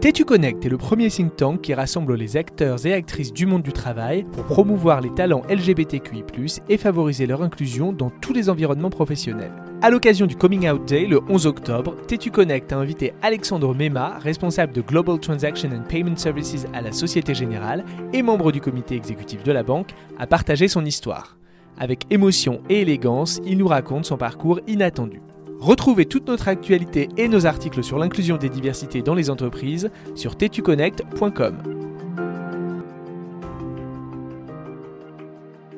Tétu Connect est le premier think tank qui rassemble les acteurs et actrices du monde du travail pour promouvoir les talents LGBTQI+, et favoriser leur inclusion dans tous les environnements professionnels. À l'occasion du Coming Out Day, le 11 octobre, Tétu Connect a invité Alexandre Mema, responsable de Global Transaction and Payment Services à la Société Générale et membre du comité exécutif de la banque, à partager son histoire. Avec émotion et élégance, il nous raconte son parcours inattendu. Retrouvez toute notre actualité et nos articles sur l'inclusion des diversités dans les entreprises sur tetuconnect.com.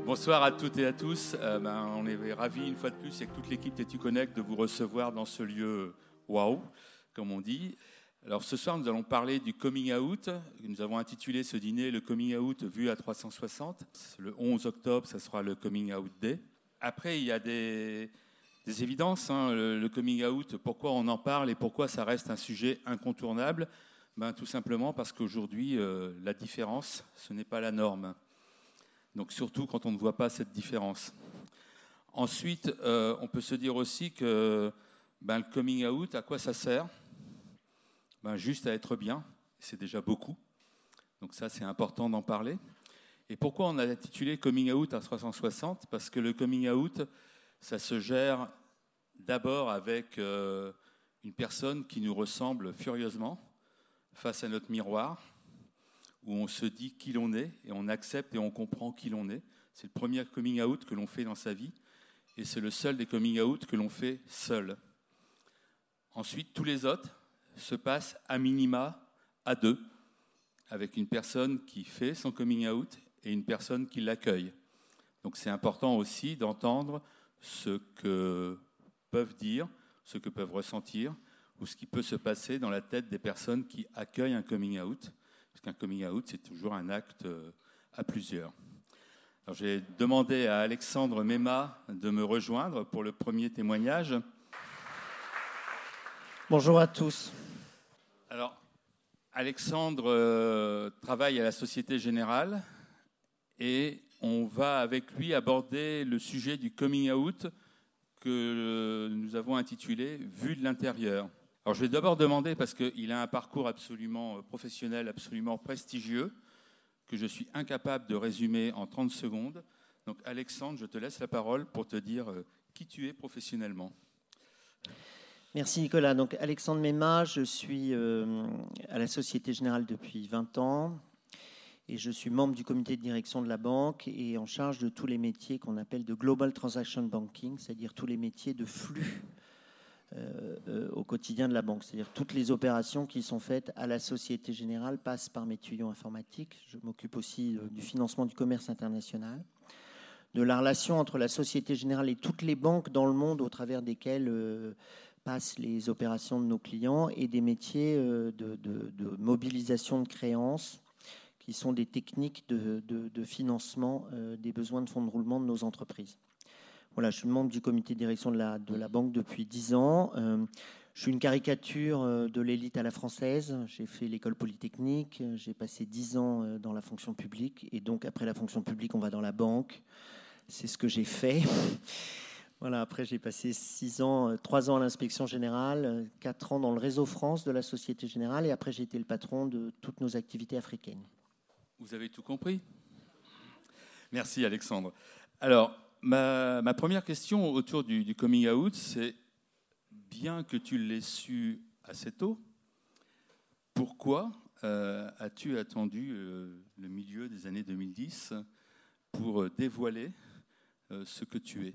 Bonsoir à toutes et à tous. Euh, ben, on est ravis une fois de plus avec toute l'équipe TétuConnect de vous recevoir dans ce lieu waouh, comme on dit. Alors ce soir, nous allons parler du coming out. Nous avons intitulé ce dîner le coming out vu à 360. Le 11 octobre, ça sera le coming out day. Après, il y a des, des évidences. Hein, le, coming out, pourquoi on en parle et pourquoi ça reste un sujet incontournable? Ben, Tout simplement parce qu'aujourd'hui, euh, la différence, ce n'est pas la norme. Donc surtout quand on ne voit pas cette différence. Ensuite, euh, on peut se dire aussi que ben, le coming out, à quoi ça sert? Ben, Juste à être bien, c'est déjà beaucoup. Donc ça, c'est important d'en parler. Et pourquoi on a intitulé Coming Out à 360 Parce que le coming out, ça se gère d'abord avec euh, une personne qui nous ressemble furieusement face à notre miroir, où on se dit qui l'on est et on accepte et on comprend qui l'on est. C'est le premier coming out que l'on fait dans sa vie et c'est le seul des coming out que l'on fait seul. Ensuite, tous les autres se passent à minima à deux, avec une personne qui fait son coming out et une personne qui l'accueille. Donc c'est important aussi d'entendre ce que peuvent dire, ce que peuvent ressentir, ou ce qui peut se passer dans la tête des personnes qui accueillent un coming out. Parce qu'un coming out, c'est toujours un acte euh, à plusieurs. j'ai demandé à Alexandre Mema de me rejoindre pour le premier témoignage. Bonjour à tous. Alors, Alexandre euh, travaille à la Société Générale et on va avec lui aborder le sujet du coming out que nous avons intitulé Vue de l'intérieur. Alors je vais d'abord demander, parce qu'il a un parcours absolument euh, professionnel, absolument prestigieux, que je suis incapable de résumer en 30 secondes. Donc Alexandre, je te laisse la parole pour te dire euh, qui tu es professionnellement. Merci Nicolas. Donc Alexandre Mema, je suis euh, à la Société Générale depuis 20 ans et je suis membre du comité de direction de la banque et en charge de tous les métiers qu'on appelle de Global Transaction Banking, c'est-à-dire tous les métiers de flux euh, euh, au quotidien de la banque. C'est-à-dire toutes les opérations qui sont faites à la Société Générale passent par mes tuyaux informatiques. Je m'occupe aussi euh, du financement du commerce international, de la relation entre la Société Générale et toutes les banques dans le monde au travers desquelles passent les opérations de nos clients et des métiers de, de mobilisation de créances qui sont des techniques de, financement euh, des besoins de fonds de roulement de nos entreprises. Voilà, je suis membre du comité de direction de la, banque depuis 10 ans. Euh, je suis une caricature euh, de l'élite à la française. J'ai fait l'école polytechnique, j'ai passé 10 ans dans la fonction publique, et donc après la fonction publique, on va dans la banque. C'est ce que j'ai fait. Voilà, après j'ai passé 6 ans, 3 ans à l'inspection générale, 4 ans dans le réseau France de la Société Générale, et après j'ai été le patron de toutes nos activités africaines. Vous avez tout compris? Merci Alexandre. Alors, ma, première question autour du, coming out, c'est bien que tu l'aies su assez tôt, pourquoi euh, as-tu attendu euh, le milieu des années 2010 pour dévoiler euh, ce que tu es?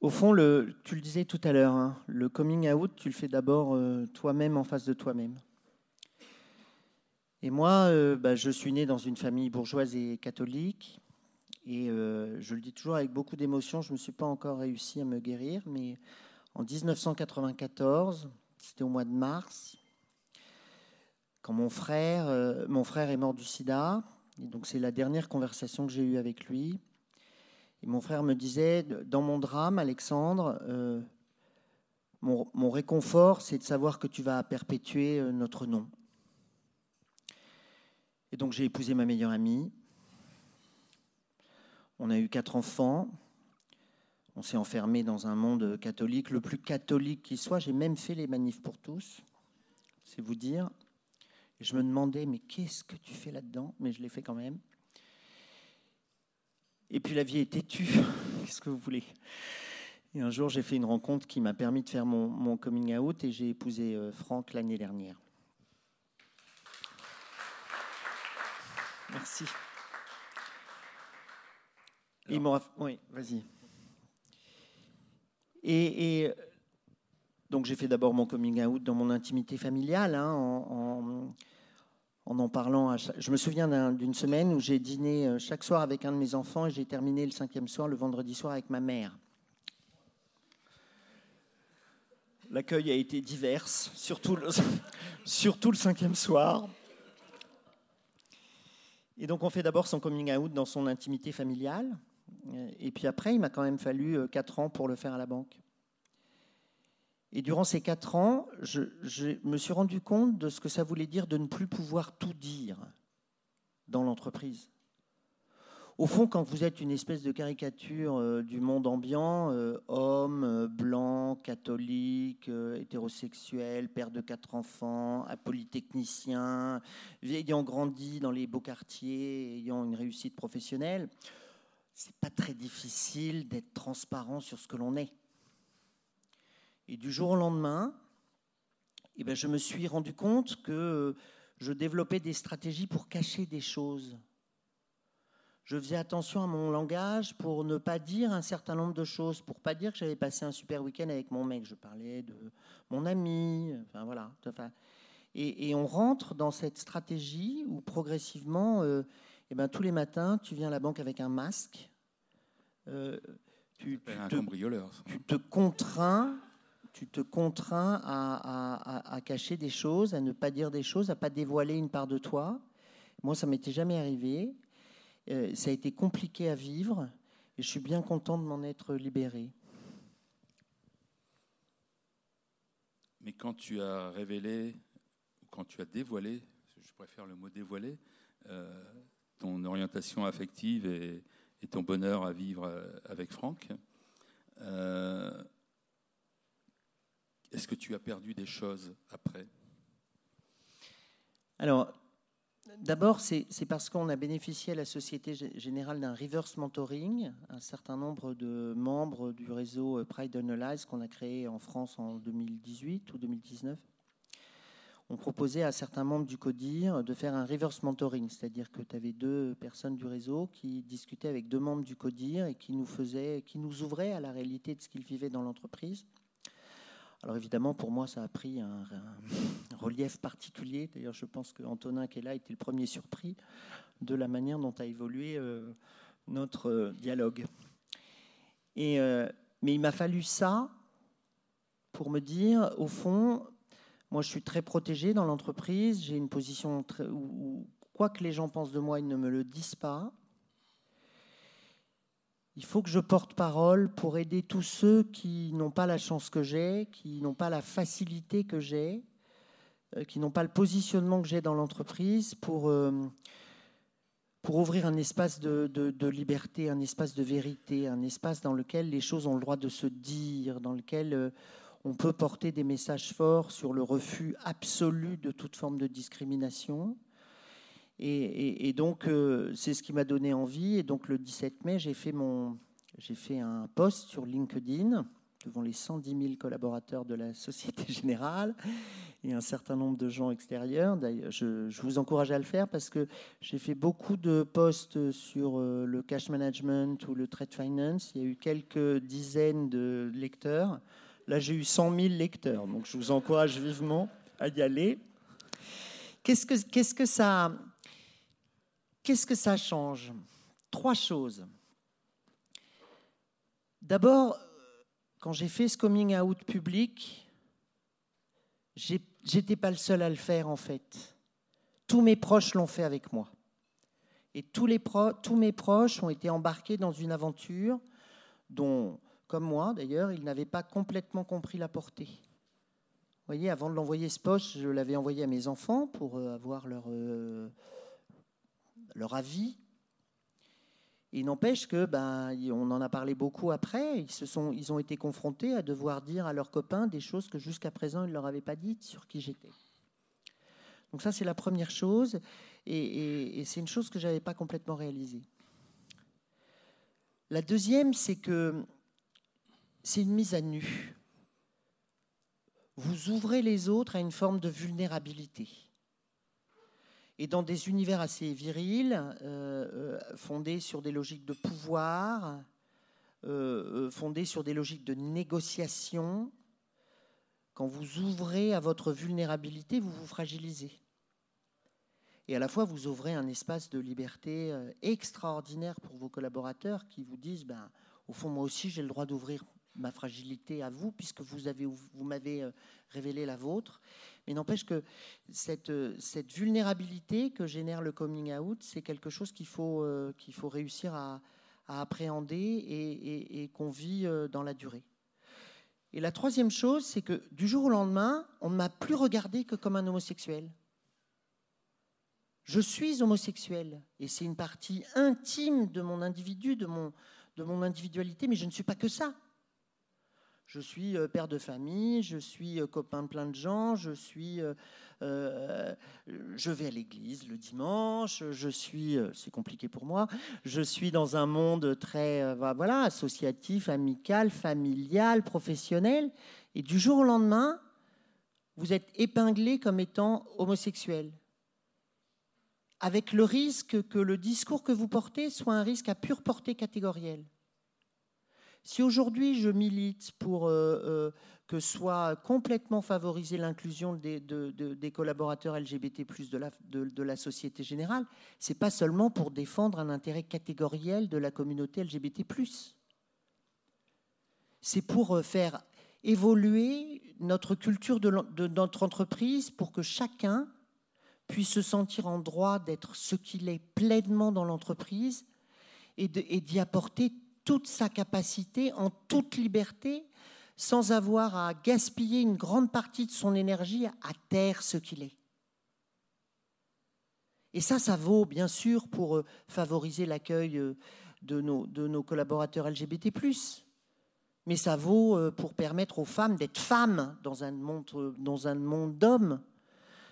Au fond, le, tu le disais tout à l'heure, hein, le coming out, tu le fais d'abord toi-même en face de toi-même. Et moi, euh, bah, je suis né dans une famille bourgeoise et catholique. Et euh, je le dis toujours avec beaucoup d'émotion, je ne me suis pas encore réussi à me guérir, mais en 1994, c'était au mois de mars, quand mon frère, euh, mon frère est mort du sida, et donc c'est la dernière conversation que j'ai eue avec lui. Et mon frère me disait, dans mon drame, Alexandre, mon réconfort, c'est de savoir que tu vas perpétuer notre nom. Et donc j'ai épousé ma meilleure amie. On a eu quatre enfants. On s'est enfermé dans un monde catholique, le plus catholique qui soit. J'ai même fait les manifs pour tous. c'est vous dire. Je me demandais, mais qu'est-ce que tu fais là-dedans? Mais je l'ai fait quand même. Et puis la vie est têtue, qu'est-ce que vous voulez? Et un jour, j'ai fait une rencontre qui m'a permis de faire mon, coming out et j'ai épousé euh, Franck l'année dernière. Merci. Oui, vas-y. Et, donc j'ai fait d'abord mon coming out dans mon intimité familiale, hein, en, en, parlant. je me souviens d'une semaine où j'ai dîné euh, chaque soir avec un de mes enfants et j'ai terminé le cinquième soir, le vendredi soir, avec ma mère. L'accueil a été divers, surtout le, surtout le cinquième soir. Et donc on fait d'abord son coming out dans son intimité familiale. Et puis après, il m'a quand même fallu 4 euh, ans pour le faire à la banque. Et durant ces 4 ans, je, me suis rendu compte de ce que ça voulait dire de ne plus pouvoir tout dire dans l'entreprise. Au fond, quand vous êtes une espèce de caricature euh, du monde ambiant, euh, homme, blanc, catholique, hétérosexuel, père de quatre enfants, polytechnicien, ayant grandi dans les beaux quartiers, ayant une réussite professionnelle, c'est pas très difficile d'être transparent sur ce que l'on est. Et du jour au lendemain, eh ben, je me suis rendu compte que je développais des stratégies pour cacher des choses. Je faisais attention à mon langage pour ne pas dire un certain nombre de choses, pour pas dire que j'avais passé un super week-end avec mon mec. Je parlais de mon ami, enfin voilà. et, on rentre dans cette stratégie où progressivement, euh, eh ben, tous les matins, tu viens à la banque avec un masque. Euh, tu, te, tu, te, contrains, tu te contrains à, cacher des choses, à ne pas dire des choses, à pas dévoiler une part de toi. Moi, ça m'était jamais arrivé. Euh, ça a été compliqué à vivre et je suis bien content de m'en être libéré. Mais quand tu as révélé, ou quand tu as dévoilé, je préfère le mot dévoiler, euh, ton orientation affective et, ton bonheur à vivre euh, avec Franck. Euh, est-ce que tu as perdu des choses après? Alors, d'abord, c'est parce qu'on a bénéficié à la Société Générale d'un reverse mentoring. Un certain nombre de membres du réseau Pride Analyze qu'on a créé en France en 2018 ou 2019 on proposait à certains membres du CODIR de faire un reverse mentoring, c'est-à-dire que tu avais deux personnes du réseau qui discutaient avec deux membres du CODIR et qui nous, faisaient, qui nous ouvraient à la réalité de ce qu'ils vivaient dans l'entreprise. Alors évidemment, pour moi, ça a pris un, relief particulier. D'ailleurs, je pense que Antonin qui est là était le premier surpris de la manière dont a évolué euh, notre euh, dialogue. Euh, mais il m'a fallu ça pour me dire, au fond, moi, je suis très protégé dans l'entreprise. J'ai une position où, quoi que les gens pensent de moi, ils ne me le disent pas. Il faut que je porte parole pour aider tous ceux qui n'ont pas la chance que j'ai, qui n'ont pas la facilité que j'ai, qui n'ont pas le positionnement que j'ai dans l'entreprise, pour, euh, pour ouvrir un espace de, de, liberté, un espace de vérité, un espace dans lequel les choses ont le droit de se dire, dans lequel euh, on peut porter des messages forts sur le refus absolu de toute forme de discrimination. Et, donc, euh, c'est ce qui m'a donné envie. Et donc, le 17 mai, j'ai fait, mon, j'ai fait un post sur LinkedIn devant les 110 000 collaborateurs de la Société Générale et un certain nombre de gens extérieurs. D'ailleurs, je, vous encourage à le faire parce que j'ai fait beaucoup de posts sur euh, le cash management ou le trade finance. Il y a eu quelques dizaines de lecteurs. Là, j'ai eu 100 000 lecteurs, donc je vous encourage vivement à y aller. Qu'est-ce que, qu'est-ce que, ça, qu'est-ce que ça change? Trois choses. D'abord, quand j'ai fait ce coming out public, j'étais pas le seul à le faire en fait. Tous mes proches l'ont fait avec moi. Et tous, mes proches ont été embarqués dans une aventure dont comme moi d'ailleurs, il n'avait pas complètement compris la portée. Vous voyez, avant de l'envoyer ce poste, je l'avais envoyé à mes enfants pour euh, avoir leur, euh, leur avis. Il n'empêche que, ben, on en a parlé beaucoup après, ils, se sont, ils ont été confrontés à devoir dire à leurs copains des choses que jusqu'à présent ils ne leur avaient pas dites sur qui j'étais. Donc ça, c'est la première chose, et, c'est une chose que je n'avais pas complètement réalisée. La deuxième, c'est que c'est une mise à nu. Vous ouvrez les autres à une forme de vulnérabilité. Et dans des univers assez virils, euh, euh, fondés sur des logiques de pouvoir, euh, fondés sur des logiques de négociation, quand vous ouvrez à votre vulnérabilité, vous vous fragilisez. Et à la fois, vous ouvrez un espace de liberté extraordinaire pour vos collaborateurs qui vous disent, ben, au fond, moi aussi, j'ai le droit d'ouvrir ma fragilité à vous, puisque vous, avez, vous m'avez révélé la vôtre. Mais n'empêche que cette, euh, vulnérabilité que génère le coming out, c'est quelque chose qu'il faut, faut réussir à, appréhender et, qu'on vit dans la durée. Et la troisième chose, c'est que du jour au lendemain, on ne m'a plus regardé que comme un homosexuel. Je suis homosexuel et c'est une partie intime de mon individu, de mon individualité, mais je ne suis pas que ça. Je suis euh, père de famille, je suis euh, copain de plein de gens, je suis, euh, je vais à l'église le dimanche, je suis, c'est compliqué pour moi, je suis dans un monde très, voilà, associatif, amical, familial, professionnel, et du jour au lendemain, vous êtes épinglé comme étant homosexuel avec le risque que le discours que vous portez soit un risque à pure portée catégorielle. Si aujourd'hui je milite pour euh, euh, que soit complètement favorisée l'inclusion des, collaborateurs LGBT de la, de, société générale, ce n'est pas seulement pour défendre un intérêt catégoriel de la communauté LGBT. C'est pour euh, faire évoluer notre culture de notre entreprise pour que chacun puisse se sentir en droit d'être ce qu'il est pleinement dans l'entreprise et d'y apporter toute sa capacité en toute liberté sans avoir à gaspiller une grande partie de son énergie à taire ce qu'il est. Et ça, ça vaut bien sûr pour euh, favoriser l'accueil euh, de nos, collaborateurs LGBT, mais ça vaut euh, pour permettre aux femmes d'être femmes dans un monde d'hommes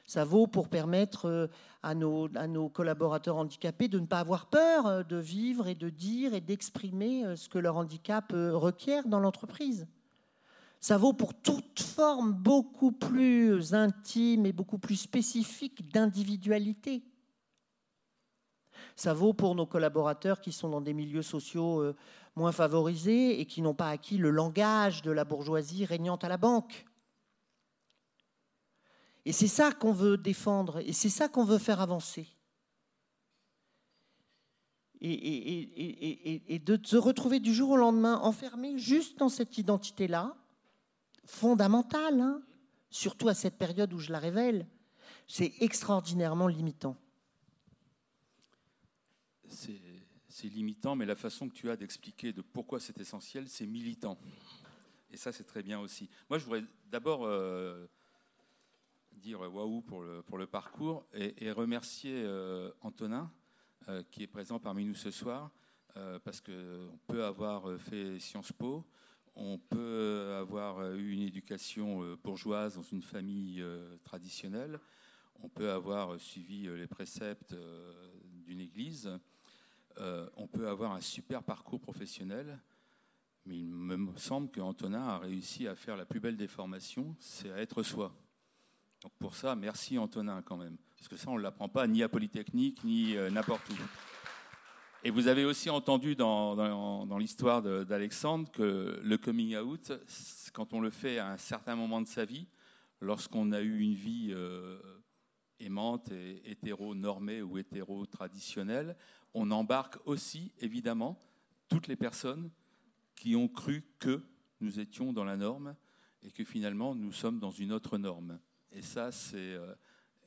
ça vaut pour permettre euh, à nos, collaborateurs handicapés de ne pas avoir peur euh, de vivre et de dire et d'exprimer euh, ce que leur handicap requiert dans l'entreprise. Ça vaut pour toute forme beaucoup plus intime et beaucoup plus spécifique d'individualité. Ça vaut pour nos collaborateurs qui sont dans des milieux sociaux moins favorisés et qui n'ont pas acquis le langage de la bourgeoisie régnante à la banque. Et c'est ça qu'on veut défendre, et c'est ça qu'on veut faire avancer. Et, de se retrouver du jour au lendemain enfermé juste dans cette identité-là, fondamentale, hein, surtout à cette période où je la révèle, c'est extraordinairement limitant. C'est limitant, mais la façon que tu as d'expliquer de pourquoi c'est essentiel, c'est militant. Et ça, c'est très bien aussi. Moi, je voudrais d'abord euh, dire waouh pour le, parcours et, remercier euh, Antonin euh, qui est présent parmi nous ce soir euh, parce qu'on peut avoir fait Sciences Po, on peut avoir eu une éducation bourgeoise dans une famille traditionnelle, on peut avoir suivi les préceptes d'une église, on peut avoir un super parcours professionnel. Mais il me semble qu'Antonin a réussi à faire la plus belle des formations, c'est à être soi. Donc pour ça, merci Antonin quand même. Parce que ça, on ne l'apprend pas ni à Polytechnique, ni euh, n'importe où. Et vous avez aussi entendu dans, l'histoire d'Alexandre que le coming out, quand on le fait à un certain moment de sa vie, lorsqu'on a eu une vie euh, aimante et hétéro-normée ou hétéro-traditionnelle, on embarque aussi, évidemment, toutes les personnes qui ont cru que nous étions dans la norme et que finalement nous sommes dans une autre norme. Et ça, c'est euh,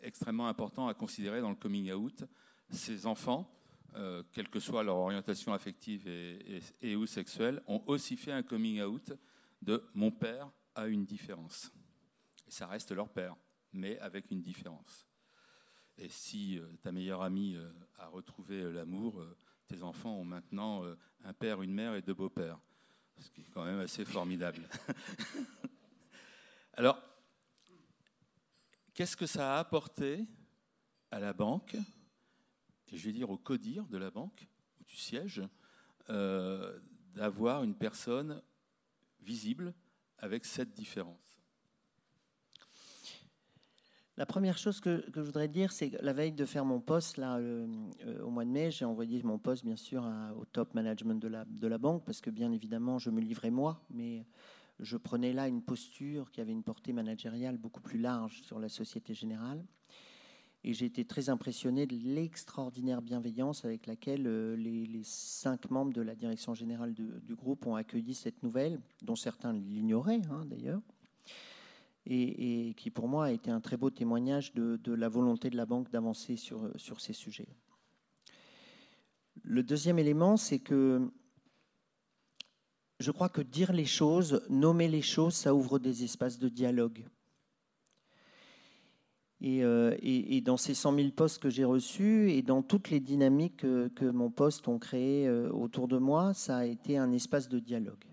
extrêmement important à considérer dans le coming out. Ces enfants, euh, quelle que soit leur orientation affective et, ou sexuelle, ont aussi fait un coming out de mon père a une différence. Et ça reste leur père, mais avec une différence. Et si euh, ta meilleure amie a retrouvé l'amour, tes enfants ont maintenant un père, une mère et deux beaux-pères. Ce qui est quand même assez formidable. Alors, Qu'est-ce que ça a apporté à la banque, et je vais dire au codir de la banque, où tu sièges, euh, d'avoir une personne visible avec cette différence. La première chose que, je voudrais dire, c'est que la veille de faire mon poste, là, euh, au mois de mai, j'ai envoyé mon poste, bien sûr, au top management de la, de la banque, parce que, bien évidemment, je me livrais moi, mais je prenais là une posture qui avait une portée managériale beaucoup plus large sur la Société Générale. Et j'ai été très impressionné de l'extraordinaire bienveillance avec laquelle euh, les, cinq membres de la direction générale du groupe ont accueilli cette nouvelle, dont certains l'ignoraient hein, d'ailleurs, et, qui pour moi a été un très beau témoignage de, la volonté de la banque d'avancer sur, sur ces sujets. Le deuxième élément, c'est que je crois que dire les choses, nommer les choses, ça ouvre des espaces de dialogue. Euh, et, dans ces 100 000 postes que j'ai reçus et dans toutes les dynamiques que, mon poste ont créées euh, autour de moi, ça a été un espace de dialogue.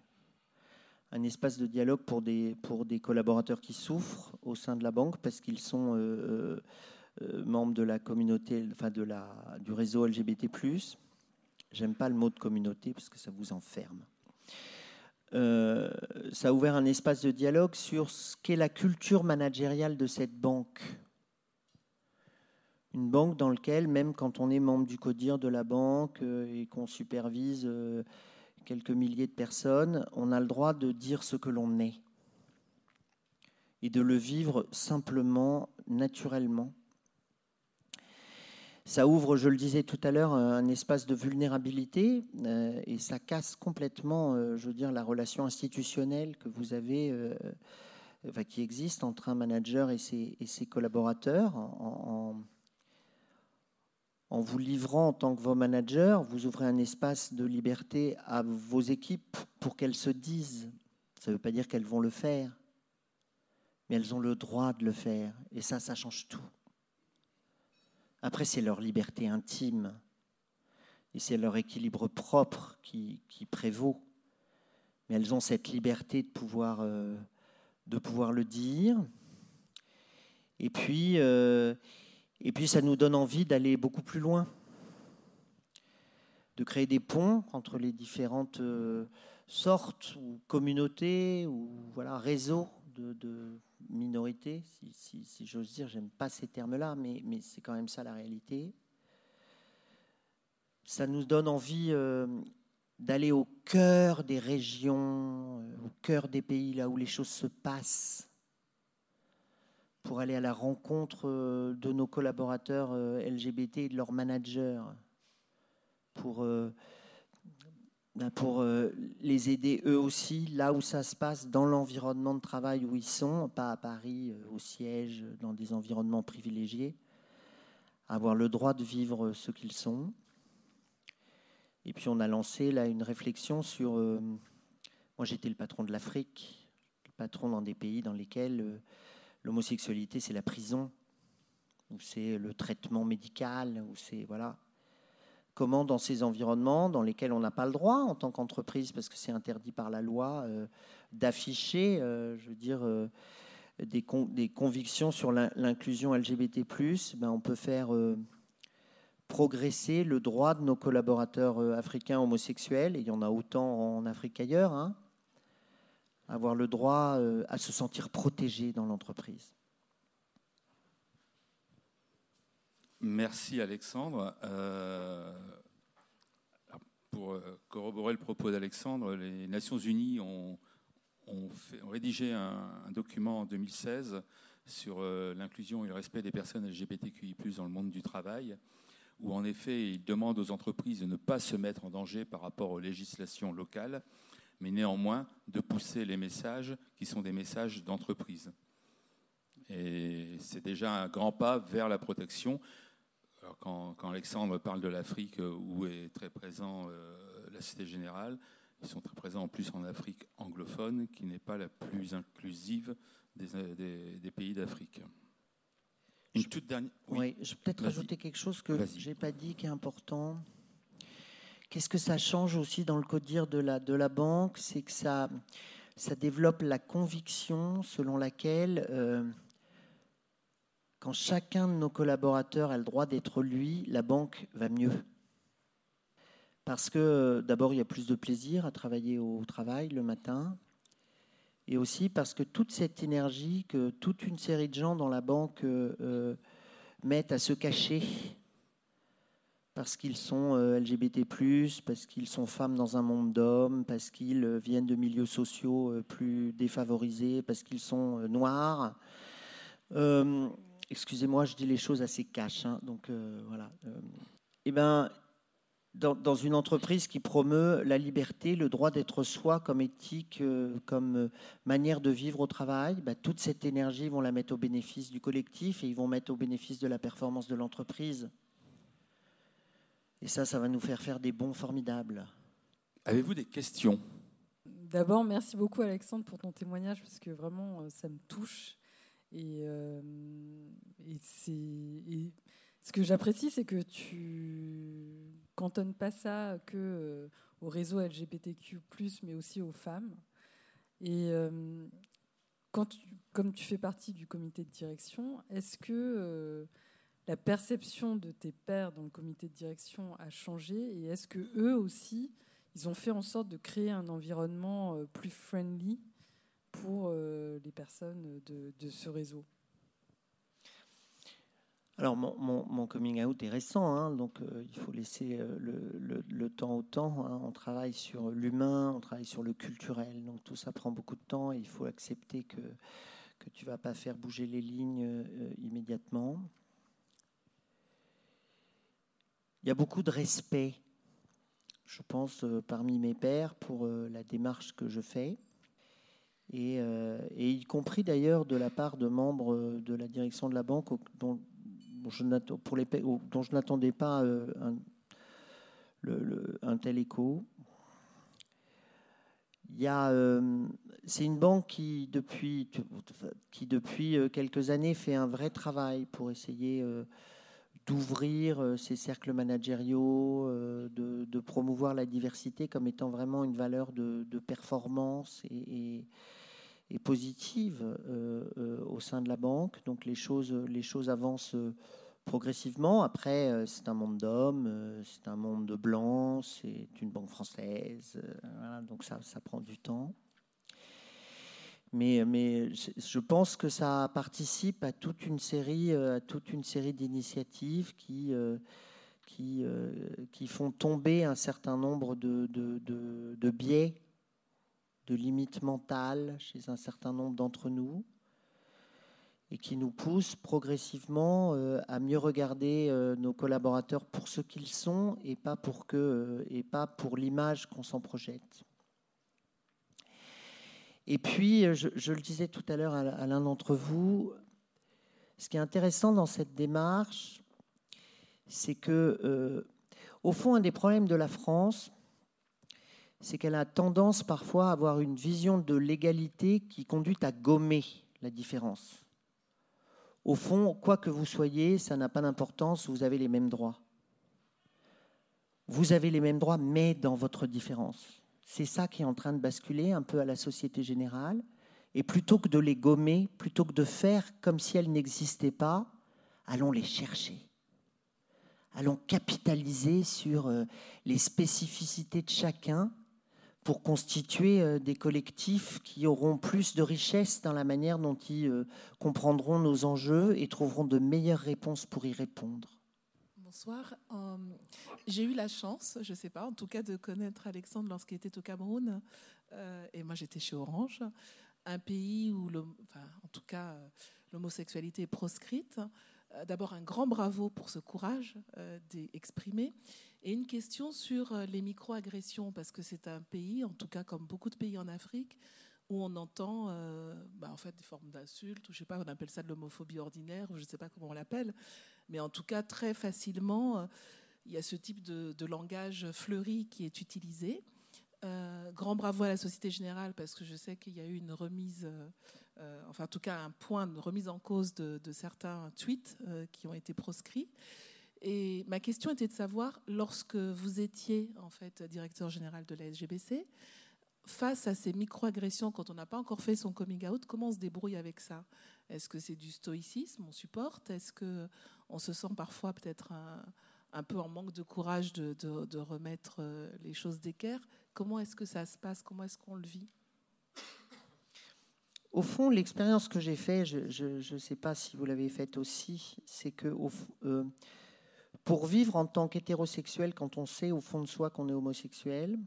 Un espace de dialogue pour des, collaborateurs qui souffrent au sein de la banque parce qu'ils sont euh, membres de la communauté, enfin du réseau LGBT. J'aime pas le mot de communauté parce que ça vous enferme. Ça a ouvert un espace de dialogue sur ce qu'est la culture managériale de cette banque une banque dans laquelle, même quand on est membre du CODIR de la banque euh, et qu'on supervise euh, quelques milliers de personnes, on a le droit de dire ce que l'on est et de le vivre simplement, naturellement. Ça ouvre, je le disais tout à l'heure, un espace de vulnérabilité euh, et ça casse complètement, je veux dire, la relation institutionnelle que vous avez, qui existe entre un manager et ses, collaborateurs en en vous livrant en tant que vos managers, vous ouvrez un espace de liberté à vos équipes pour qu'elles se disent. Ça ne veut pas dire qu'elles vont le faire, mais elles ont le droit de le faire. Et ça, ça change tout. Après, c'est leur liberté intime et c'est leur équilibre propre qui, prévaut. Mais elles ont cette liberté de pouvoir, euh, le dire. Et puis, euh, et puis ça nous donne envie d'aller beaucoup plus loin, de créer des ponts entre les différentes euh, sortes ou communautés ou voilà, réseaux de, minorités, si, j'ose dire. J'aime pas ces termes-là, mais, c'est quand même ça la réalité. Ça nous donne envie euh, d'aller au cœur des régions, euh, au cœur des pays, là où les choses se passent pour aller à la rencontre euh, de nos collaborateurs LGBT et de leurs managers, pour, pour les aider eux aussi là où ça se passe, dans l'environnement de travail où ils sont, pas à Paris, au siège, dans des environnements privilégiés, avoir le droit de vivre ce qu'ils sont. Et puis on a lancé là une réflexion sur... moi j'étais le patron de l'Afrique, le patron dans des pays dans lesquels l'homosexualité, c'est la prison, ou c'est le traitement médical, ou c'est voilà. Comment dans ces environnements dans lesquels on n'a pas le droit en tant qu'entreprise, parce que c'est interdit par la loi, euh, d'afficher, euh, je veux dire, euh, des, convictions sur l'inclusion LGBT+, ben on peut faire progresser le droit de nos collaborateurs africains homosexuels, et il y en a autant en Afrique qu'ailleurs, hein, avoir le droit à se sentir protégé dans l'entreprise. Merci Alexandre. Euh, pour euh, corroborer le propos d'Alexandre, les Nations Unies ont, rédigé un, document en 2016 sur l'inclusion et le respect des personnes LGBTQI+ dans le monde du travail, où en effet ils demandent aux entreprises de ne pas se mettre en danger par rapport aux législations locales mais néanmoins de pousser les messages qui sont des messages d'entreprise. Et c'est déjà un grand pas vers la protection. Quand, Alexandre parle de l'Afrique où est très présent euh, la Cité Générale, ils sont très présents en plus en Afrique anglophone, qui n'est pas la plus inclusive des, pays d'Afrique. Une toute dernière. Oui, je vais peut-être rajouter quelque chose que je n'ai pas dit qui est important. Qu'est-ce que ça change aussi dans le codir de la, de la banque? C'est que ça, ça développe la conviction selon laquelle, euh, quand chacun de nos collaborateurs a le droit d'être lui, la banque va mieux. Parce que d'abord, il y a plus de plaisir à travailler au travail le matin. Et aussi parce que toute cette énergie que toute une série de gens dans la banque euh, mettent à se cacher, parce qu'ils sont euh, LGBT, parce qu'ils sont femmes dans un monde d'hommes, parce qu'ils euh, viennent de milieux sociaux euh, plus défavorisés, parce qu'ils sont noirs. Excusez-moi, je dis les choses assez cash. Hein, donc voilà. Eh ben, dans, une entreprise qui promeut la liberté, le droit d'être soi comme éthique, comme manière de vivre au travail, bah, toute cette énergie, ils vont la mettre au bénéfice du collectif et ils vont mettre au bénéfice de la performance de l'entreprise. Et ça, ça va nous faire faire des bons formidables. Avez-vous des questions? D'abord, merci beaucoup Alexandre pour ton témoignage, parce que vraiment, euh, ça me touche. Et, euh, ce que j'apprécie, c'est que tu cantonnes pas ça que euh, au réseau LGBTQ+, mais aussi aux femmes. Et quand comme tu fais partie du comité de direction, est-ce que la perception de tes pairs dans le comité de direction a changé et est-ce que eux aussi, ils ont fait en sorte de créer un environnement euh, plus friendly pour euh, les personnes de, ce réseau alors mon, coming out est récent, hein, donc euh, il faut laisser le, temps au temps. Hein. On travaille sur l'humain, on travaille sur le culturel, donc tout ça prend beaucoup de temps. Et il faut accepter que tu vas pas faire bouger les lignes immédiatement. Il y a beaucoup de respect, je pense, euh, parmi mes pairs pour euh, la démarche que je fais. Et, euh, y compris d'ailleurs de la part de membres de la direction de la banque dont, je n'attendais pas un, tel écho. c'est une banque qui depuis, qui depuis quelques années fait un vrai travail pour essayer d'ouvrir euh, ces cercles managériaux, euh, de, promouvoir la diversité comme étant vraiment une valeur de, performance et, positive euh, au sein de la banque. Donc les choses, les choses avancent progressivement. Après, c'est un monde d'hommes, c'est un monde de blancs, c'est une banque française. donc ça, ça prend du temps. Mais, mais je pense que ça participe à toute une série, euh, à toute une série d'initiatives qui, euh, qui, euh, qui font tomber un certain nombre de, de, de, biais, de limites mentales chez un certain nombre d'entre nous et qui nous poussent progressivement à mieux regarder nos collaborateurs pour ce qu'ils sont et pas pour, pour l'image qu'on s'en projette. Et puis, euh, je, le disais tout à l'heure à, l'un d'entre vous, ce qui est intéressant dans cette démarche, c'est que, euh, au fond, un des problèmes de la France, c'est qu'elle a tendance parfois à avoir une vision de l'égalité qui conduit à gommer la différence. Au fond, quoi que vous soyez, ça n'a pas d'importance, vous avez les mêmes droits. Vous avez les mêmes droits, mais dans votre différence. C'est ça qui est en train de basculer un peu à la Société Générale. Et plutôt que de les gommer, plutôt que de faire comme si elles n'existaient pas, allons les chercher. Allons capitaliser sur euh, les spécificités de chacun pour constituer euh, des collectifs qui auront plus de richesse dans la manière dont ils euh, comprendront nos enjeux et trouveront de meilleures réponses pour y répondre. Bonsoir. Euh, j'ai eu la chance, je ne sais pas, en tout cas, de connaître Alexandre lorsqu'il était au Cameroun. Et moi, j'étais chez Orange, un pays où, en tout cas, l'homosexualité est proscrite. D'abord, un grand bravo pour ce courage d'exprimer. Et une question sur les micro-agressions, parce que c'est un pays, en tout cas comme beaucoup de pays en Afrique, où on entend bah, en fait des formes d'insultes, ou je sais pas, on appelle ça de l'homophobie ordinaire, ou je ne sais pas comment on l'appelle, mais en tout cas, très facilement, euh, il y a ce type de, langage fleuri qui est utilisé. Euh, grand bravo à la Société Générale parce que je sais qu'il y a eu une remise, euh, enfin en tout cas un point de remise en cause de, certains tweets qui ont été proscrits. Et ma question était de savoir, lorsque vous étiez en fait directeur général de la SGBC, face à ces micro-agressions, quand on n'a pas encore fait son coming out, comment on se débrouille avec ça? Est-ce que c'est du stoïcisme On supporte? Est-ce que on se sent parfois peut-être un, peu en manque de courage de, remettre euh, les choses d'équerre? Comment est-ce que ça se passe? Comment est-ce qu'on le vit? Au fond, l'expérience que j'ai faite, je ne sais pas si vous l'avez faite aussi, c'est que euh, pour vivre en tant qu'hétérosexuel, quand on sait au fond de soi qu'on est homosexuel,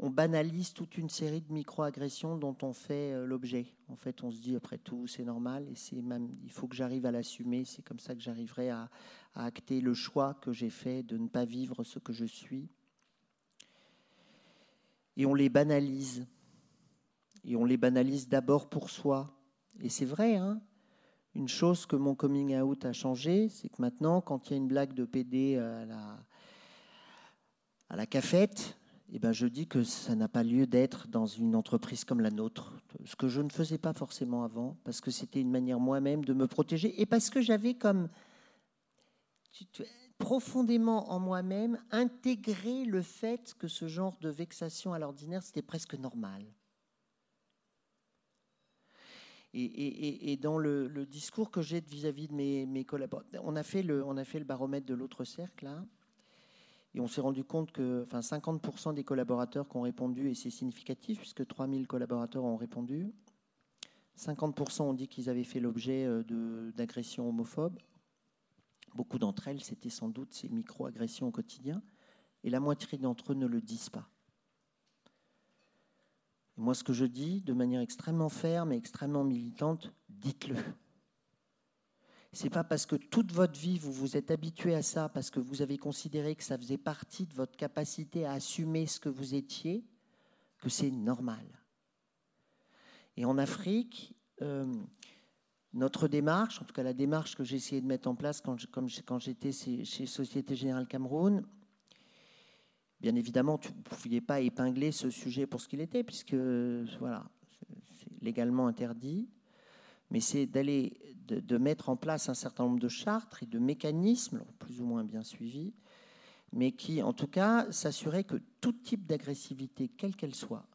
on banalise toute une série de micro-agressions dont on fait euh, l'objet. En fait, on se dit après tout, c'est normal et c'est même, il faut que j'arrive à l'assumer. C'est comme ça que j'arriverai à, acter le choix que j'ai fait de ne pas vivre ce que je suis. Et on les banalise. Et on les banalise d'abord pour soi. Et c'est vrai, hein une chose que mon coming out a changé, c'est que maintenant, quand il y a une blague de PD à la, à cafette, eh ben, je dis que ça n'a pas lieu d'être dans une entreprise comme la nôtre, ce que je ne faisais pas forcément avant, parce que c'était une manière moi-même de me protéger, et parce que j'avais comme profondément en moi-même intégré le fait que ce genre de vexation à l'ordinaire, c'était presque normal. Et, dans le, discours que j'ai vis-à-vis de mes, collaborateurs, on a, fait le, on a fait le baromètre de l'autre cercle, là, et on s'est rendu compte que enfin, 50% des collaborateurs qui ont répondu, et c'est significatif puisque 3000 collaborateurs ont répondu, 50% ont dit qu'ils avaient fait l'objet euh, d'agressions homophobes. Beaucoup d'entre elles, c'était sans doute ces micro-agressions au quotidien. Et la moitié d'entre eux ne le disent pas. Et moi, ce que je dis, de manière extrêmement ferme et extrêmement militante, dites-le n'est pas parce que toute votre vie vous vous êtes habitué à ça, parce que vous avez considéré que ça faisait partie de votre capacité à assumer ce que vous étiez, que c'est normal. Et en Afrique, euh, notre démarche, en tout cas la démarche que j'ai essayé de mettre en place quand j'étais chez Société Générale Cameroun, bien évidemment, vous ne pouviez pas épingler ce sujet pour ce qu'il était, puisque voilà, c'est légalement interdit mais c'est d'aller de, mettre en place un certain nombre de chartes et de mécanismes, plus ou moins bien suivis, mais qui, en tout cas, s'assuraient que tout type d'agressivité, quelle qu'elle soit,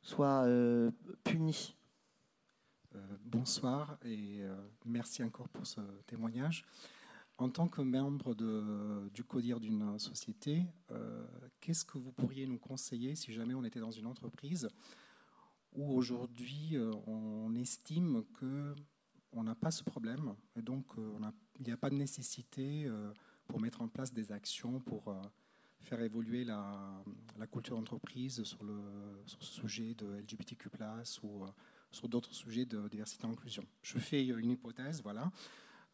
soit euh, punie. Euh, bonsoir et euh, merci encore pour ce témoignage. En tant que membre du CODIR d'une société, qu'est-ce que vous pourriez nous conseiller si jamais on était dans une entreprise où aujourd'hui euh, on estime que on n'a pas ce problème et donc euh, il n'y a pas de nécessité euh, pour mettre en place des actions pour faire évoluer la, culture d'entreprise sur, le, sur ce sujet de LGBTQ+, ou sur d'autres sujets de diversité et inclusion. Je fais une hypothèse, voilà,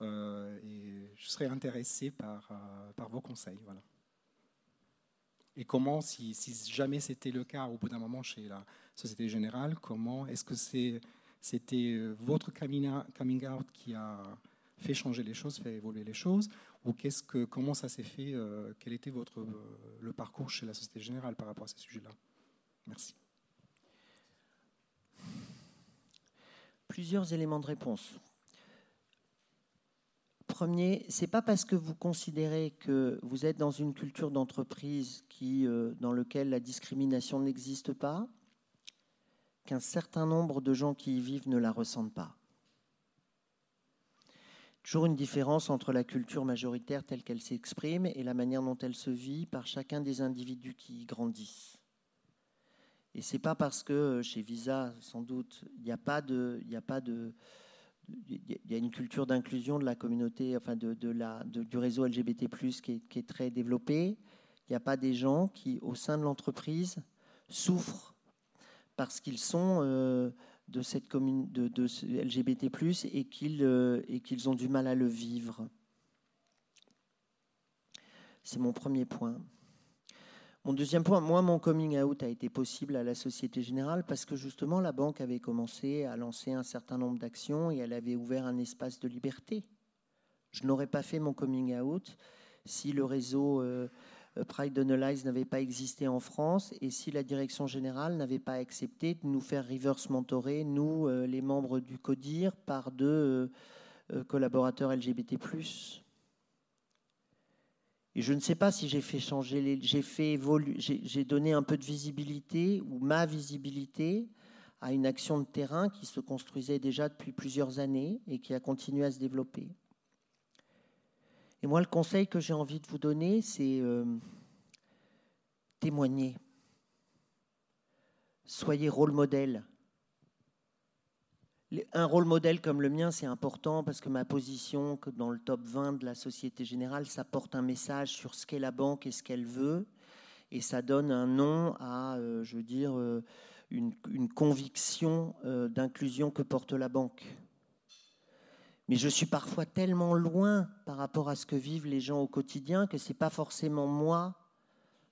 et je serais intéressé par, par vos conseils, voilà. Et comment, si, jamais c'était le cas au bout d'un moment chez la Société Générale, comment est-ce que c'était euh, votre coming out qui a fait changer les choses, fait évoluer les choses, ou comment ça s'est fait, euh, quel était votre, euh, le parcours chez la Société Générale par rapport à ces sujets-là? Merci. Plusieurs éléments de réponse. Premier, c'est pas parce que vous considérez que vous êtes dans une culture d'entreprise qui, dans laquelle la discrimination n'existe pas, qu'un certain nombre de gens qui y vivent ne la ressentent pas. Toujours une différence entre la culture majoritaire telle qu'elle s'exprime et la manière dont elle se vit par chacun des individus qui y grandissent. Et c'est pas parce que euh, chez Visa, sans doute, il n'y a pas de, il a pas de, il y a une culture d'inclusion de la communauté, enfin de, la, du réseau LGBT+ qui est, qui est très développé. Il n'y a pas des gens qui, au sein de l'entreprise, souffrent parce qu'ils sont euh, de cette commune de, LGBT+ et qu'ils euh, et qu'ils ont du mal à le vivre. C'est mon premier point. Mon deuxième point, moi, mon coming out a été possible à la Société Générale parce que justement, la banque avait commencé à lancer un certain nombre d'actions et elle avait ouvert un espace de liberté. Je n'aurais pas fait mon coming out si le réseau euh, euh, Pride Analyze n'avait pas existé en France et si la direction générale n'avait pas accepté de nous faire reverse mentorer, nous, euh, les membres du CODIR, par deux euh, collaborateurs LGBT. Et je ne sais pas si j'ai fait changer, j'ai fait j'ai donné un peu de visibilité ou ma visibilité à une action de terrain qui se construisait déjà depuis plusieurs années et qui a continué à se développer. Et moi, le conseil que j'ai envie de vous donner, c'est euh, témoigner. Soyez rôle modèle. Un rôle modèle comme le mien, c'est important parce que ma position dans le top 20 de la Société Générale, ça porte un message sur ce qu'est la banque et ce qu'elle veut. Et ça donne un nom à, euh, je veux dire, euh, une, conviction euh, d'inclusion que porte la banque. Mais je suis parfois tellement loin par rapport à ce que vivent les gens au quotidien que ce n'est pas forcément moi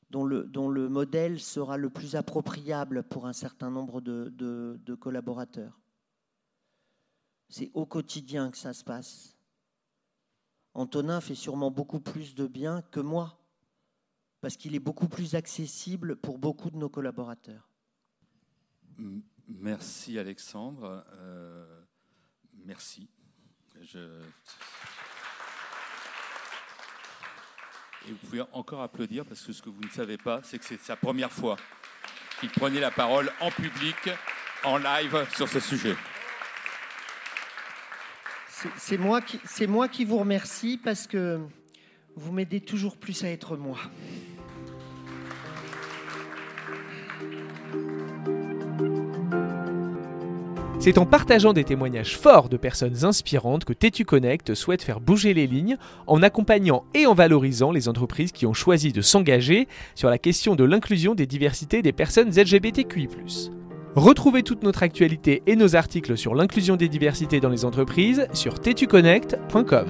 dont le, modèle sera le plus appropriable pour un certain nombre de collaborateurs. C'est au quotidien que ça se passe. Antonin fait sûrement beaucoup plus de bien que moi, parce qu'il est beaucoup plus accessible pour beaucoup de nos collaborateurs. Merci Alexandre. Euh, merci. Et vous pouvez encore applaudir parce que ce que vous ne savez pas, c'est que c'est sa première fois qu'il prenait la parole en public, en live sur ce sujet. C'est moi, qui, vous remercie parce que vous m'aidez toujours plus à être moi. C'est en partageant des témoignages forts de personnes inspirantes que Tétu Connect souhaite faire bouger les lignes en accompagnant et en valorisant les entreprises qui ont choisi de s'engager sur la question de l'inclusion des diversités des personnes LGBTQI. Retrouvez toute notre actualité et nos articles sur l'inclusion des diversités dans les entreprises sur tetuconnect.com.